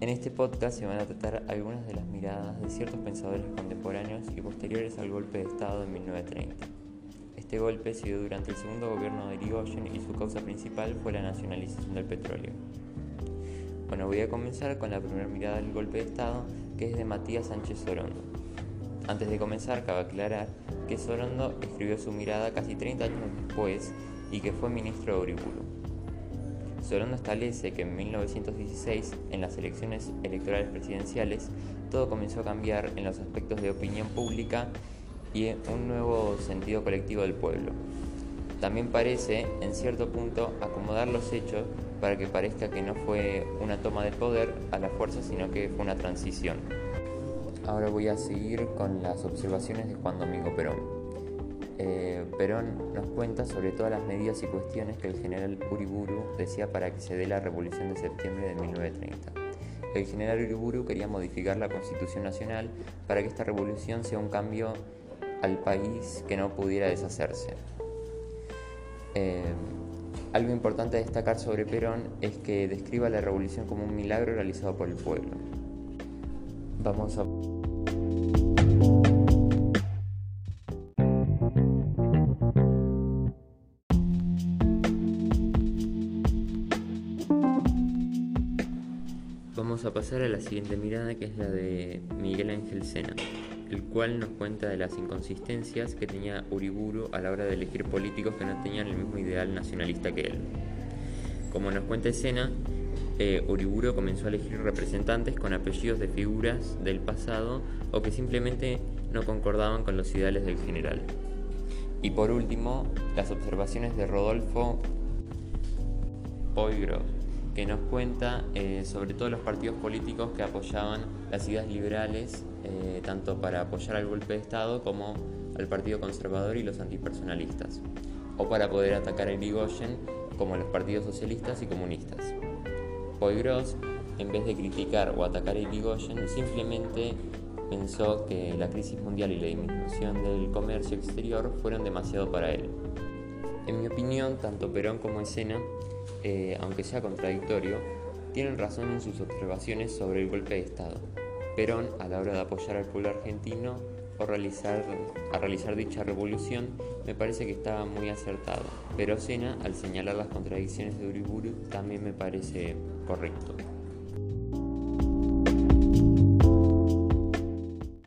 En este podcast se van a tratar algunas de las miradas de ciertos pensadores contemporáneos y posteriores al golpe de Estado de 1930. Este golpe se dio durante el segundo gobierno de Irigoyen y su causa principal fue la nacionalización del petróleo. Bueno, voy a comenzar con la primera mirada del golpe de Estado, que es de Matías Sánchez Sorondo. Antes de comenzar, cabe aclarar que Sorondo escribió su mirada casi 30 años después y que fue ministro de Uriburu. Establece que en 1916, en las elecciones electorales presidenciales, todo comenzó a cambiar en los aspectos de opinión pública y un nuevo sentido colectivo del pueblo. También parece, en cierto punto, acomodar los hechos para que parezca que no fue una toma de poder a la fuerza, sino que fue una transición. Ahora voy a seguir con las observaciones de Juan Domingo Perón. Eh, Perón nos cuenta sobre todas las medidas y cuestiones que el general Uriburu decía para que se dé la revolución de septiembre de 1930. El general Uriburu quería modificar la Constitución Nacional para que esta revolución sea un cambio al país que no pudiera deshacerse. Eh, algo importante a destacar sobre Perón es que describa la revolución como un milagro realizado por el pueblo. Vamos a... Vamos a pasar a la siguiente mirada que es la de Miguel Ángel Sena, el cual nos cuenta de las inconsistencias que tenía Uriburu a la hora de elegir políticos que no tenían el mismo ideal nacionalista que él. Como nos cuenta Sena, eh, Uriburu comenzó a elegir representantes con apellidos de figuras del pasado o que simplemente no concordaban con los ideales del general. Y por último, las observaciones de Rodolfo Poigro que nos cuenta eh, sobre todos los partidos políticos que apoyaban las ideas liberales, eh, tanto para apoyar al golpe de Estado como al Partido Conservador y los antipersonalistas, o para poder atacar a Irigoyen como los partidos socialistas y comunistas. Poygros, en vez de criticar o atacar a Irigoyen, simplemente pensó que la crisis mundial y la disminución del comercio exterior fueron demasiado para él. En mi opinión, tanto Perón como Escena eh, aunque sea contradictorio, tienen razón en sus observaciones sobre el golpe de Estado. Perón, a la hora de apoyar al pueblo argentino o realizar, a realizar dicha revolución, me parece que estaba muy acertado, pero Sena, al señalar las contradicciones de Uriburu, también me parece correcto.